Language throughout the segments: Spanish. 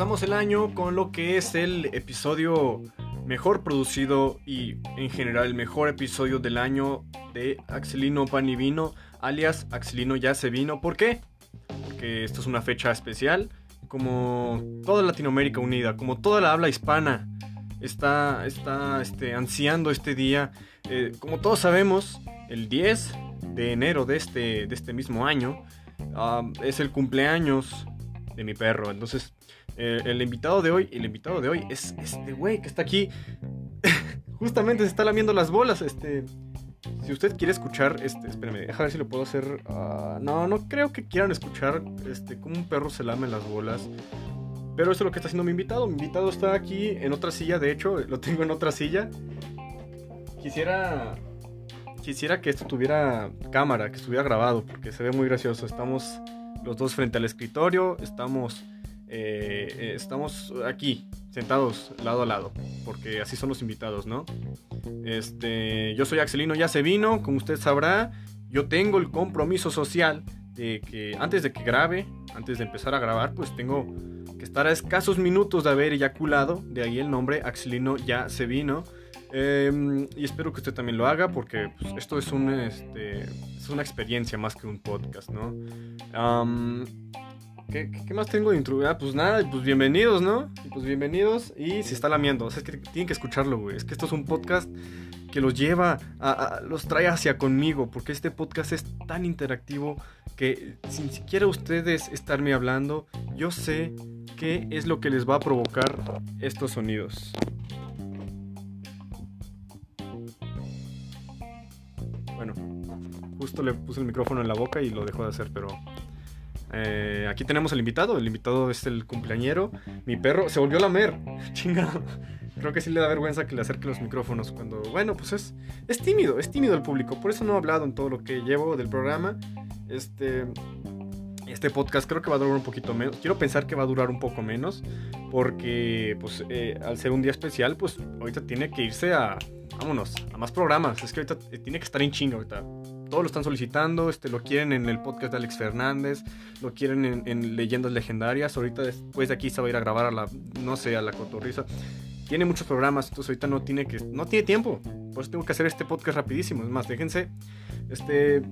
empezamos el año con lo que es el episodio mejor producido y en general el mejor episodio del año de Axelino Pan y Vino, alias Axelino Ya se vino. ¿Por qué? Porque esto es una fecha especial, como toda Latinoamérica unida, como toda la habla hispana está, está este, ansiando este día. Eh, como todos sabemos, el 10 de enero de este, de este mismo año ah, es el cumpleaños de mi perro. Entonces, eh, el invitado de hoy, el invitado de hoy es este güey que está aquí. Justamente se está lamiendo las bolas. Este, si usted quiere escuchar, este, espérame, déjame ver si lo puedo hacer. Ah, no, no creo que quieran escuchar, este, cómo un perro se lame las bolas. Pero eso es lo que está haciendo mi invitado. Mi invitado está aquí en otra silla, de hecho, lo tengo en otra silla. Quisiera quisiera que esto tuviera cámara, que estuviera grabado, porque se ve muy gracioso. Estamos los dos frente al escritorio, estamos eh, eh, estamos aquí, sentados lado a lado, porque así son los invitados, ¿no? Este, yo soy Axelino, ya se vino, como usted sabrá, yo tengo el compromiso social de que antes de que grabe, antes de empezar a grabar, pues tengo que estar a escasos minutos de haber eyaculado, de ahí el nombre Axelino ya se vino. Em, y espero que usted también lo haga porque pues, esto es, un, este, es una experiencia más que un podcast, ¿no? ¿Qué, más tengo de intro? Ah, pues nada, pues bienvenidos, ¿no? Pues bienvenidos y se está lamiendo. O sea, es que tienen que escucharlo, güey. Es que esto es un podcast que los lleva, los trae hacia conmigo, porque este podcast es tan interactivo que sin siquiera ustedes estarme hablando, yo sé qué es lo que les va a provocar estos sonidos. Bueno, justo le puse el micrófono en la boca y lo dejó de hacer, pero eh, aquí tenemos el invitado. El invitado es el cumpleañero. Mi perro se volvió a lamer. Chingado. Creo que sí le da vergüenza que le acerque los micrófonos cuando. Bueno, pues es, es tímido, es tímido el público. Por eso no he hablado en todo lo que llevo del programa. Este. Este podcast creo que va a durar un poquito menos. Quiero pensar que va a durar un poco menos. Porque, pues, eh, al ser un día especial, pues ahorita tiene que irse a. Vámonos, a más programas. Es que ahorita eh, tiene que estar en chinga ahorita todos lo están solicitando, este, lo quieren en el podcast de Alex Fernández, lo quieren en, Leyendas Legendarias, ahorita después de aquí se va a ir a grabar a la, no sé, a la cotorriza. Tiene muchos programas, entonces ahorita no tiene que, no tiene tiempo, por eso tengo que hacer este podcast rapidísimo, es más, déjense, este,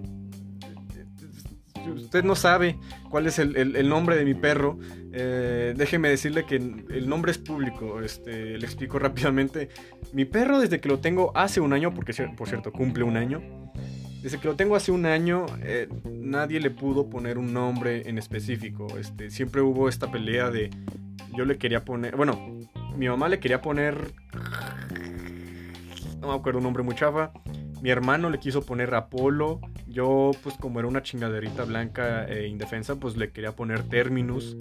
usted no sabe cuál es el, nombre de mi perro, eh, déjeme decirle que el nombre es público. Este, le explico rápidamente. Mi perro, desde que lo tengo hace un año, porque por cierto cumple un año, Dice que lo tengo hace un año, eh, nadie le pudo poner un nombre en específico. Este, siempre hubo esta pelea de. Yo le quería poner. Bueno, mi mamá le quería poner. No me acuerdo un nombre muy chafa. Mi hermano le quiso poner Apolo. Yo, pues, como era una chingaderita blanca e indefensa, pues le quería poner Terminus.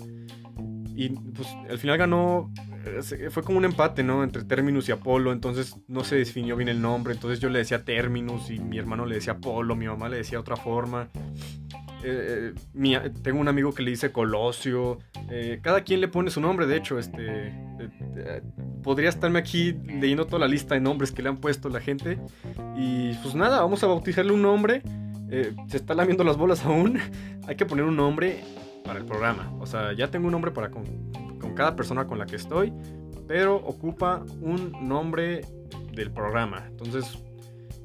Y pues al final ganó fue como un empate, ¿no? Entre Terminus y Apolo, entonces no se definió bien el nombre, entonces yo le decía Terminus y mi hermano le decía Apolo, mi mamá le decía otra forma. Eh, eh, tengo un amigo que le dice Colosio. Eh, cada quien le pone su nombre, de hecho, este podría estarme aquí leyendo toda la lista de nombres que le han puesto la gente. Y pues nada, vamos a bautizarle un nombre. se está lamiendo las bolas aún. Hay que poner un nombre para el programa. O sea, ya tengo un nombre para con, cada persona con la que estoy, pero ocupa un nombre del programa. Entonces,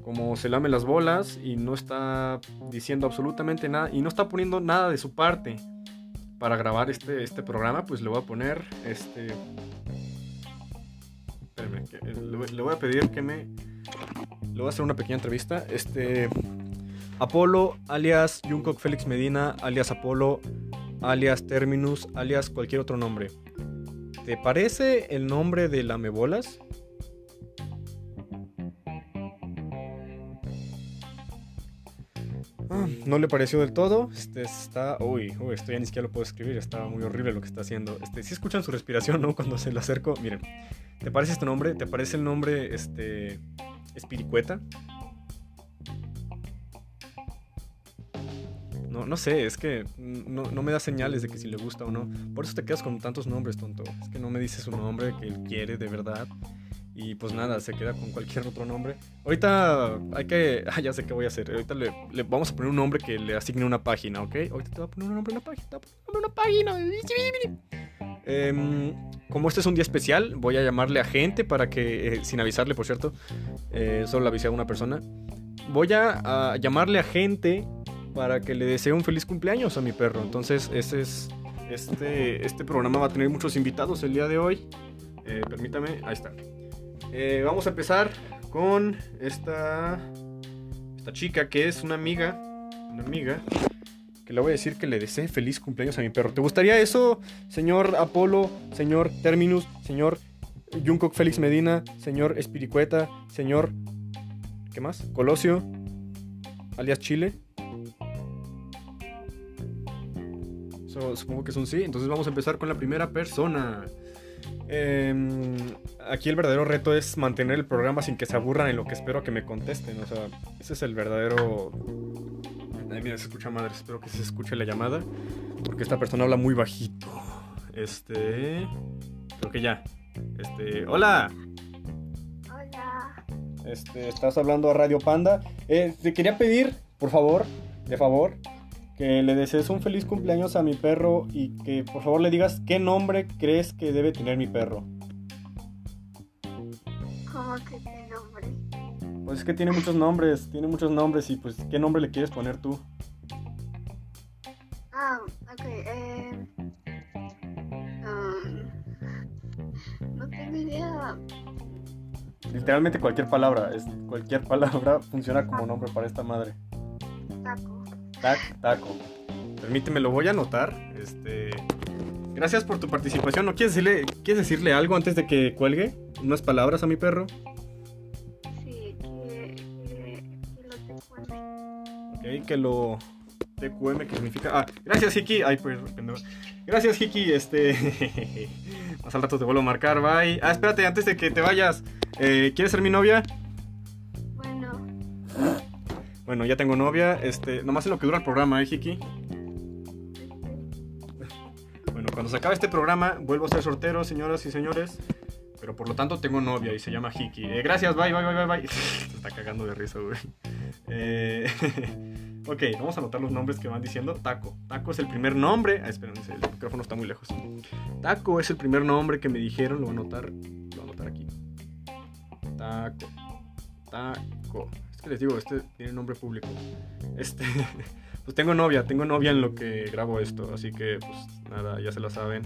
como se lame las bolas y no está diciendo absolutamente nada y no está poniendo nada de su parte para grabar este, este programa, pues le voy a poner este. Espérame, le, voy a pedir que me. Le voy a hacer una pequeña entrevista. Este. Apolo, alias Jungkook Félix Medina, alias Apolo, alias Terminus, alias cualquier otro nombre. ¿Te parece el nombre de lamebolas? Ah, no le pareció del todo. Este está. Uy, uy, esto ya ni siquiera lo puedo escribir. Está muy horrible lo que está haciendo. Este, si escuchan su respiración, ¿no? Cuando se le acerco. Miren. ¿Te parece este nombre? ¿Te parece el nombre este. Espiricueta? No, no sé, es que no, me da señales de que si le gusta o no. Por eso te quedas con tantos nombres, tonto. Es que no me dice su nombre que él quiere de verdad. Y pues nada, se queda con cualquier otro nombre. Ahorita hay que... Ah, ya sé qué voy a hacer. Ahorita le, vamos a poner un nombre que le asigne una página, ¿ok? Ahorita te voy a poner un nombre en la página. Te voy a poner una página. Em, como este es un día especial, voy a llamarle a gente para que, eh, sin avisarle, por cierto, eh, solo le avisé a una persona. Voy a, llamarle a gente para que le desee un feliz cumpleaños a mi perro. Entonces, ese es, este, este programa va a tener muchos invitados el día de hoy. Eh, permítame, ahí está. Eh, vamos a empezar con esta, esta chica que es una amiga, una amiga, que le voy a decir que le desee feliz cumpleaños a mi perro. ¿Te gustaría eso, señor Apolo, señor Terminus, señor Jungkook Félix Medina, señor Espiricueta, señor... ¿Qué más? Colosio, alias Chile. So, supongo que es un sí. Entonces vamos a empezar con la primera persona. Eh, aquí el verdadero reto es mantener el programa sin que se aburran en lo que espero que me contesten. O sea, ese es el verdadero... Ay, mira, se escucha madre. Espero que se escuche la llamada. Porque esta persona habla muy bajito. Este... Creo que ya. Este... Hola. Hola. Este, estás hablando a Radio Panda. Eh, te quería pedir, por favor, de favor, que le desees un feliz cumpleaños a mi perro y que por favor le digas qué nombre crees que debe tener mi perro. ¿Cómo que qué nombre? Pues es que tiene muchos nombres, tiene muchos nombres y pues qué nombre le quieres poner tú. Ah, ok. Eh, um, no tengo idea. Literalmente cualquier palabra, es, cualquier palabra funciona como nombre para esta madre. Tac, taco. Permíteme, lo voy a anotar. Este. Gracias por tu participación. ¿No quieres decirle, quieres decirle algo antes de que cuelgue? Unas palabras a mi perro. Sí, que, que, que lo te cuente. Ok, que lo. TQM, que significa. Ah, gracias, Hiki. Ay, pues. Gracias, Hiki. Este. Más al rato te vuelvo a marcar. Bye. Ah, espérate, antes de que te vayas. Eh, ¿Quieres ser mi novia? Bueno, ya tengo novia. Este. Nomás en lo que dura el programa, ¿eh, Hiki? Bueno, cuando se acabe este programa, vuelvo a ser sortero, señoras y señores. Pero por lo tanto tengo novia y se llama Hiki. Eh, gracias, bye, bye, bye, bye, bye. Se está cagando de risa, güey. Eh, ok, vamos a anotar los nombres que van diciendo. Taco. Taco es el primer nombre. Ah, esperen, el micrófono está muy lejos. Taco es el primer nombre que me dijeron. Lo voy a anotar. Lo voy a anotar aquí. Taco. Taco. Les digo, este tiene nombre público. Este. Pues tengo novia, tengo novia en lo que grabo esto. Así que, pues nada, ya se la saben.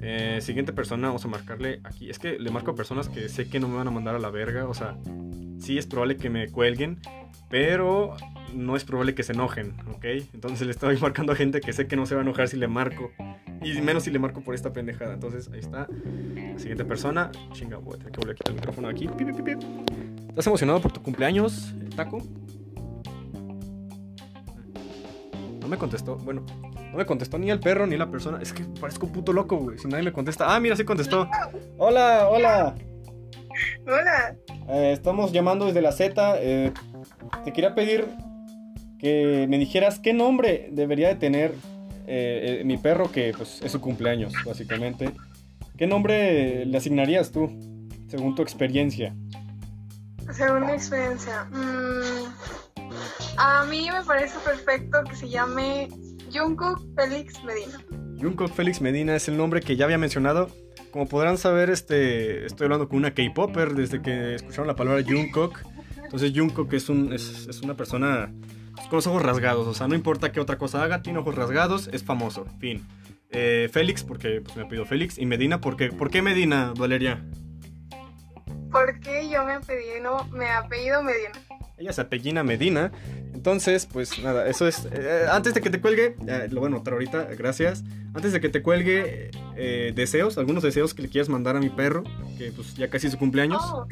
Eh, siguiente persona, vamos a marcarle aquí. Es que le marco a personas que sé que no me van a mandar a la verga. O sea, sí es probable que me cuelguen, pero no es probable que se enojen, ¿ok? Entonces le estoy marcando a gente que sé que no se va a enojar si le marco. Y menos si le marco por esta pendejada. Entonces, ahí está. La siguiente persona. Chinga, voy a tener que volver a quitar el micrófono aquí. Pi, pi, pi, pi. ¿Estás emocionado por tu cumpleaños, Taco? No me contestó. Bueno, no me contestó ni el perro ni la persona. Es que parezco un puto loco, güey. Si nadie me contesta. Ah, mira, sí contestó. Hola, hola. hola. Eh, estamos llamando desde la Z. eh, te quería pedir que me dijeras qué nombre debería de tener eh, eh, mi perro, que pues es su cumpleaños, básicamente. ¿Qué nombre le asignarías tú, según tu experiencia? Según mi experiencia, mm, a mí me parece perfecto que se llame Jungkook Félix Medina. Jungkook Félix Medina es el nombre que ya había mencionado. Como podrán saber, este, estoy hablando con una K-Popper desde que escucharon la palabra Jungkook. Entonces Jungkook es, un, es, es una persona con los ojos rasgados. O sea, no importa qué otra cosa haga, tiene ojos rasgados, es famoso. Fin. Eh, Félix, porque pues, me ha pedido Félix. Y Medina, porque, ¿por qué Medina, Valeria? Porque yo me apellido, me apellido Medina. Ella se apellina Medina. Entonces, pues nada, eso es. eh, antes de que te cuelgue, eh, lo voy a anotar ahorita, gracias. Antes de que te cuelgue, eh, deseos, algunos deseos que le quieras mandar a mi perro, que pues ya casi es su cumpleaños. Oh.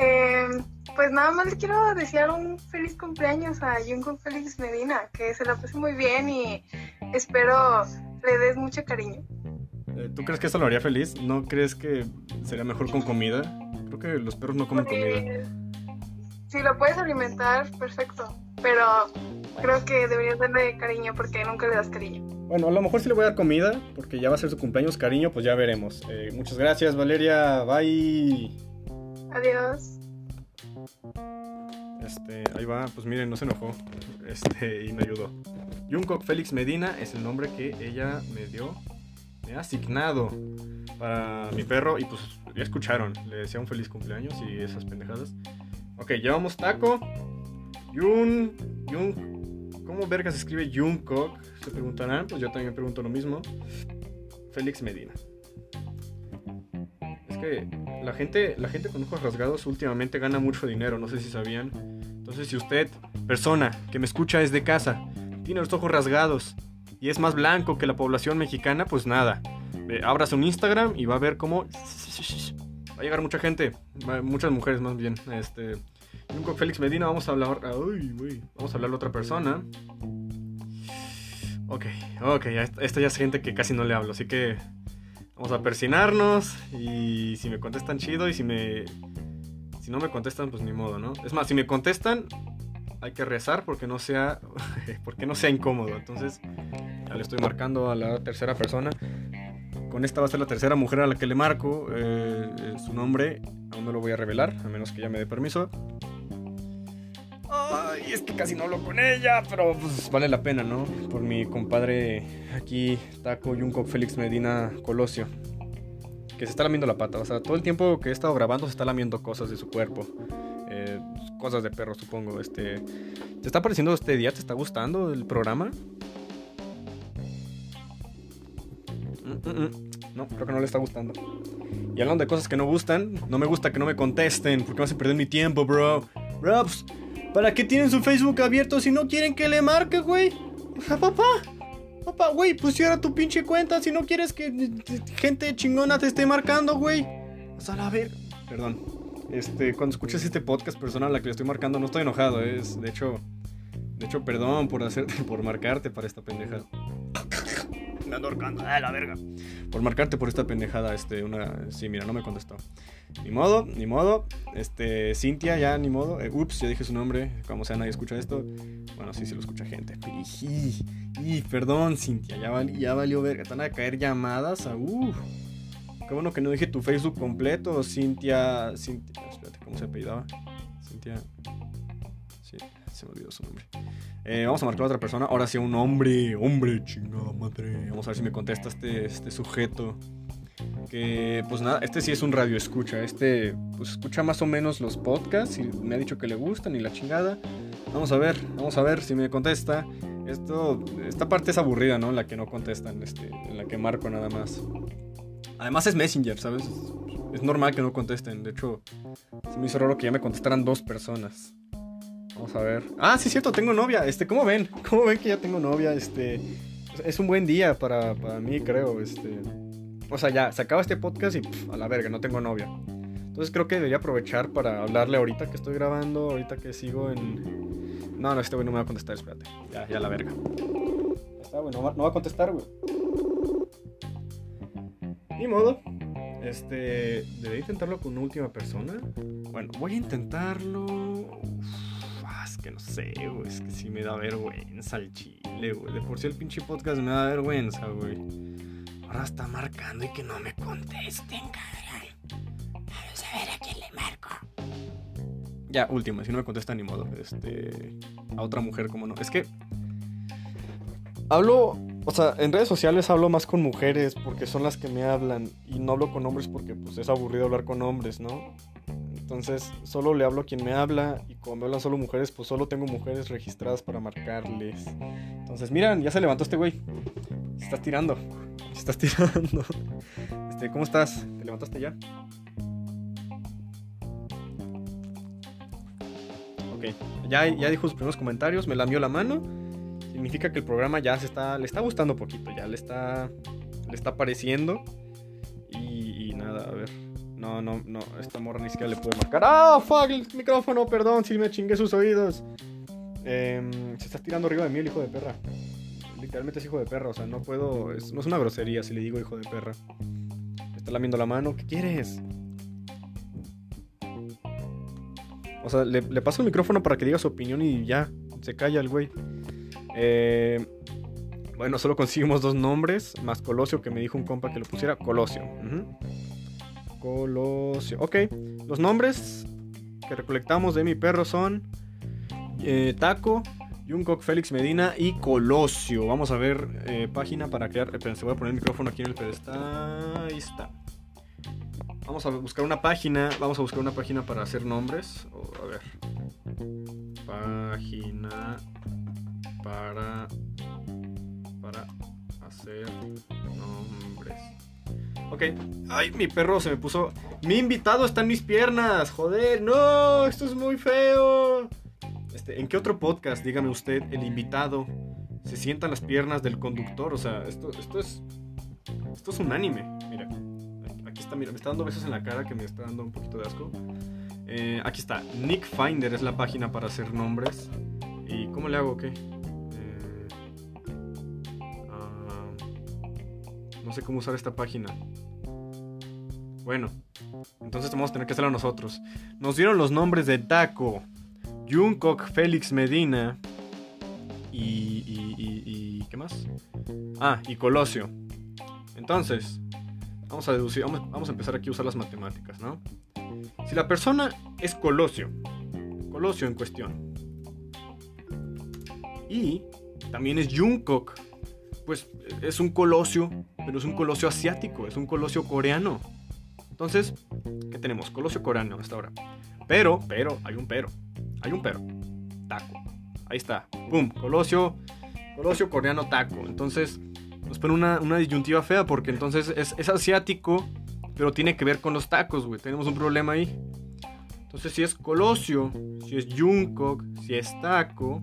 Eh, pues nada más le quiero desear un feliz cumpleaños a Jungkook Félix Medina, que se la pase muy bien y espero le des mucho cariño. Eh, ¿Tú crees que eso lo haría feliz? ¿No crees que sería mejor con comida? Creo que los perros no comen comida. Si lo puedes alimentar, perfecto, pero creo que deberías darle cariño porque nunca le das cariño. Bueno, a lo mejor sí le voy a dar comida, porque ya va a ser su cumpleaños, cariño, pues ya veremos. Eh, muchas gracias, Valeria. Bye. Adiós. Este, ahí va, pues miren, no se enojó. Este, y me ayudó. Jungkook Félix Medina es el nombre que ella me dio. he asignado para mi perro. Y pues ya escucharon, le decía un feliz cumpleaños y esas pendejadas. Ok, llevamos taco. Yun. Yun. ¿Cómo verga se escribe Jungkook? Se preguntarán, pues yo también pregunto lo mismo. Félix Medina. Que la gente, la gente con ojos rasgados últimamente gana mucho dinero, no sé si sabían. Entonces, si usted, persona que me escucha desde casa, tiene los ojos rasgados y es más blanco que la población mexicana, pues nada. Eh, abras un Instagram y va a ver cómo va a llegar mucha gente, muchas mujeres más bien. Este, con Félix Medina vamos a hablar, vamos a hablar otra persona. Ok, ok, esta ya es gente que casi no le hablo, así que vamos a persinarnos y si me contestan chido y si me si no me contestan pues ni modo, ¿no? Es más, si me contestan hay que rezar porque no sea porque no sea incómodo. Entonces, ya le estoy marcando a la tercera persona. Con esta va a ser la tercera mujer a la que le marco. Eh, su nombre aún no lo voy a revelar, a menos que ella me dé permiso. Ay, es que casi no hablo con ella, pero pues vale la pena, ¿no? Por mi compadre aquí, Taco Junco Félix Medina Colosio. Que se está lamiendo la pata. O sea, todo el tiempo que he estado grabando se está lamiendo cosas de su cuerpo. Eh, cosas de perro, supongo. Este, ¿Te está pareciendo este día? ¿Te está gustando el programa? Mm, mm, mm. No, creo que no le está gustando. Y hablando de cosas que no gustan, no me gusta que no me contesten, porque me hacen perder mi tiempo, bro. Bro, pues, ¿para qué tienen su Facebook abierto si no quieren que le marque, güey? papá. Papá, güey, pues cierra tu pinche cuenta si no quieres que gente chingona te esté marcando, güey. O sea, a ver. Perdón. Este, cuando escuches este podcast, persona a la que le estoy marcando, no estoy enojado. Es, de hecho, de hecho, perdón por hacerte, por marcarte para esta pendejada. Me ando ahorcando, ah, la verga. Por marcarte por esta pendejada, este, una. Sí, mira, no me contestó. Ni modo, ni modo. Este, Cintia, ya, ni modo. Eh, ups, ya dije su nombre. Como sea, nadie escucha esto. Bueno, sí, sí lo escucha gente. Y, perdón, Cintia, ya, ya valió verga. Están a caer llamadas a. Uh. Qué bueno que no dije tu Facebook completo, Cintia. Cintia. Espérate, ¿cómo se apellidaba? Cintia. Sí, se me olvidó su nombre. Eh, vamos a marcar a otra persona. Ahora sí, un hombre. Hombre, chingada madre. Vamos a ver si me contesta este, este sujeto. Que, pues nada, este sí es un radio escucha. Este, pues escucha más o menos los podcasts y me ha dicho que le gustan y la chingada. Vamos a ver, vamos a ver si me contesta. Esto, esta parte es aburrida, ¿no? La que no contestan, este, en la que marco nada más. Además es Messenger, ¿sabes? Es normal que no contesten. De hecho, se me hizo raro que ya me contestaran dos personas. Vamos a ver. Ah, sí, cierto, tengo novia. Este, ¿cómo ven? ¿Cómo ven que ya tengo novia? Este, es un buen día para, para mí, creo. Este, o sea, ya, se acaba este podcast y a la verga, no tengo novia. Entonces creo que debería aprovechar para hablarle ahorita que estoy grabando, ahorita que sigo en... No, no, este güey no me va a contestar, espérate. Ya, ya la verga. Ya está, güey, no va, no va a contestar, güey. Ni modo. Este. ¿Debería intentarlo con una última persona? Bueno, voy a intentarlo. No sé, güey. Es que sí me da vergüenza el chile, güey. De por sí el pinche podcast me da vergüenza, güey. Ahora está marcando y que no me contesten, cabrón. Vamos a ver a quién le marco. Ya, última, si no me contesta ni modo. Este. A otra mujer, como no. Es que. Hablo o sea, en redes sociales hablo más con mujeres porque son las que me hablan y no hablo con hombres porque pues es aburrido hablar con hombres, ¿no? Entonces solo le hablo a quien me habla y cuando hablan solo mujeres pues solo tengo mujeres registradas para marcarles. Entonces miran, ya se levantó este güey. Se estás tirando. Se estás tirando. Este, ¿cómo estás? ¿Te levantaste ya? Ok, ya, ya dijo sus primeros comentarios, me lamió la mano significa que el programa ya se está, le está gustando poquito, ya le está, le está pareciendo. Y, nada, a ver. No, no, no, esta morra ni siquiera le puede marcar. ¡Ah, fuck! El micrófono, perdón, si me chingué sus oídos. Em, se está tirando arriba de mí el hijo de perra. Literalmente es hijo de perra, o sea, no puedo. no es una grosería si le digo hijo de perra. está lamiendo la mano, ¿qué quieres? O sea, le, le paso el micrófono para que diga su opinión y ya, se calla el güey. Eh, bueno, solo conseguimos dos nombres, más Colosio, que me dijo un compa que lo pusiera. Colosio. Colosio. Ok, los nombres que recolectamos de mi perro son eh, Taco, Jungkook, Félix Medina y Colosio. Vamos a ver eh, página para crear. Esperen, se voy a poner el micrófono aquí en el pedestal. Ahí está. Vamos a buscar una página. Vamos a buscar una página para hacer nombres. a ver. Página para para hacer nombres. Ok. Ay, mi perro se me puso. Mi invitado está en mis piernas. Joder, no, esto es muy feo. Este, ¿En qué otro podcast, dígame usted, el invitado se sienta en las piernas del conductor? O sea, esto, esto es. Esto es un anime. Mira. Aquí está, mira, me está dando besos en la cara que me está dando un poquito de asco. Eh, aquí está. Nick Finder es la página para hacer nombres. ¿Y cómo le hago? ¿Qué? No sé cómo usar esta página. Bueno, entonces vamos a tener que hacerlo nosotros. Nos dieron los nombres de Taco, Jungkook, Félix Medina y, y, ¿qué más? Ah, y Colosio. Entonces, vamos a deducir, vamos, a empezar aquí a usar las matemáticas, ¿no? Si la persona es Colosio, Colosio en cuestión, y también es Jungkook, pues es un Colosio, pero es un Colosio asiático, es un Colosio coreano. Entonces, ¿qué tenemos? Colosio coreano hasta ahora. Pero, pero, hay un pero. Hay un pero. Taco. Ahí está. ¡Pum! Colosio. Colosio coreano taco. Entonces nos pone una, disyuntiva fea porque entonces es, asiático, pero tiene que ver con los tacos, güey. Tenemos un problema ahí. Entonces si es Colosio, si es Jungkook, si es taco.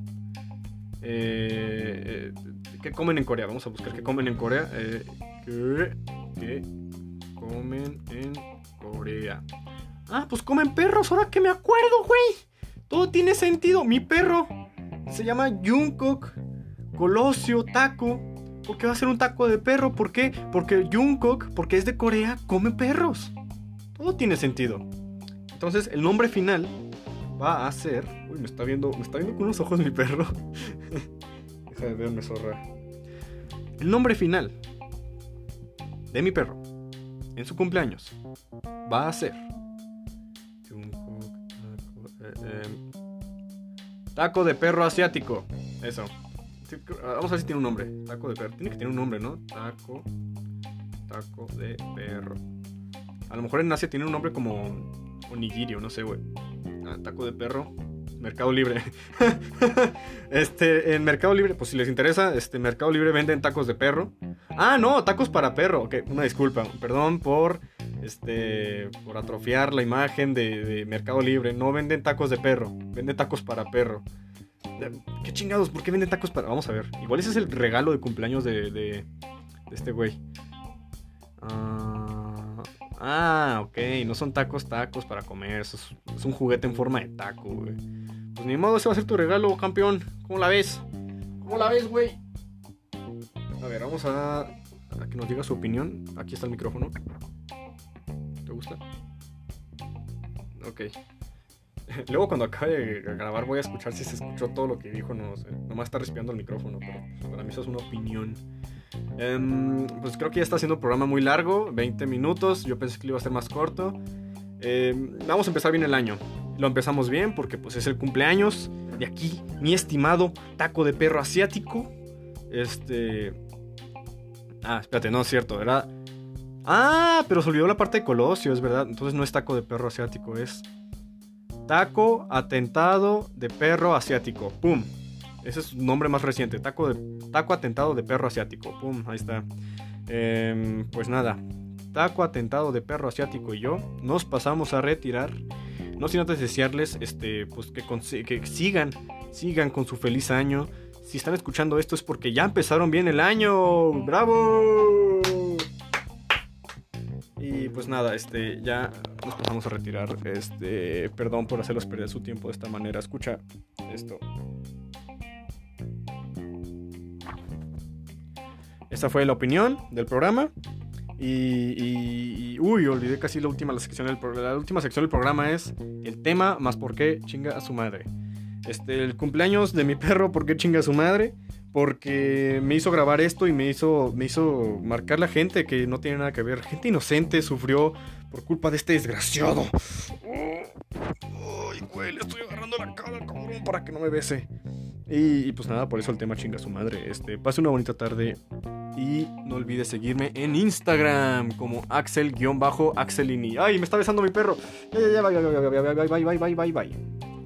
Eh, eh, ¿Qué comen en Corea? Vamos a buscar qué comen en Corea. Eh, ¿qué, comen en Corea? Ah, pues comen perros, ahora que me acuerdo, güey. Todo tiene sentido. Mi perro se llama Jungkook Colosio Taco. ¿Por qué va a ser un taco de perro? ¿Por qué? Porque Jungkook, porque es de Corea, come perros. Todo tiene sentido. Entonces, el nombre final va a ser. Uy, me está viendo. Me está viendo con unos ojos mi perro. Zorra. El nombre final de mi perro en su cumpleaños va a ser Em, taco de perro asiático. Eso. vamos a ver si tiene un nombre. Taco de perro. Tiene que tener un nombre, ¿no? Taco. Taco de perro. A lo mejor en Asia tiene un nombre como onigiri no sé, güey. Ah, taco de perro. Mercado Libre. este, en Mercado Libre, pues si les interesa, este Mercado Libre venden tacos de perro. Ah, no, tacos para perro. Ok, una disculpa. Perdón por este, por atrofiar la imagen de, Mercado Libre. No venden tacos de perro, venden tacos para perro. ¿Qué chingados? ¿Por qué venden tacos para.? Vamos a ver. Igual ese es el regalo de cumpleaños de, de, este güey. Ah, ah, ok. No son tacos, tacos para comer. es, un juguete en forma de taco, güey. Pues ni modo, ese va a ser tu regalo, campeón. ¿Cómo la ves? ¿Cómo la ves, güey? A ver, vamos a, a que nos diga su opinión. Aquí está el micrófono gusta? Ok. Luego cuando acabe de grabar voy a escuchar si se escuchó todo lo que dijo, no sé. Nomás está respirando el micrófono, pero para mí eso es una opinión. Em, pues creo que ya está haciendo un programa muy largo, 20 minutos. Yo pensé que iba a ser más corto. Em, vamos a empezar bien el año. Lo empezamos bien porque pues es el cumpleaños de aquí, mi estimado taco de perro asiático. Este... Ah, espérate, no es cierto, era Ah, pero se olvidó la parte de Colosio, es verdad. Entonces no es taco de perro asiático, es taco atentado de perro asiático. ¡Pum! Ese es su nombre más reciente. Taco, de, taco atentado de perro asiático. ¡Pum! Ahí está. Em, pues nada. Taco atentado de perro asiático y yo nos pasamos a retirar. No sin antes desearles este, pues que, que sigan, sigan con su feliz año. Si están escuchando esto es porque ya empezaron bien el año. ¡Bravo! Y pues nada, este, ya nos pasamos a retirar. Este, perdón por hacerlos perder su tiempo de esta manera. Escucha esto. Esta fue la opinión del programa. Y, uy, olvidé casi la última la sección del la última sección del programa es el tema más por qué chinga a su madre. Este, el cumpleaños de mi perro, por qué chinga a su madre porque me hizo grabar esto y me hizo, me hizo marcar la gente que no tiene nada que ver. Gente inocente sufrió por culpa de este desgraciado. Ay, güey, le estoy agarrando la cara al cabrón para que no me bese. Y, pues nada, por eso el tema chinga su madre. Este, pase una bonita tarde y no olvides seguirme en Instagram como Axel-Axelini. ¡Ay, me está besando mi perro! Ya, ya, ya, bye, bye, bye, bye, bye, bye, bye, bye.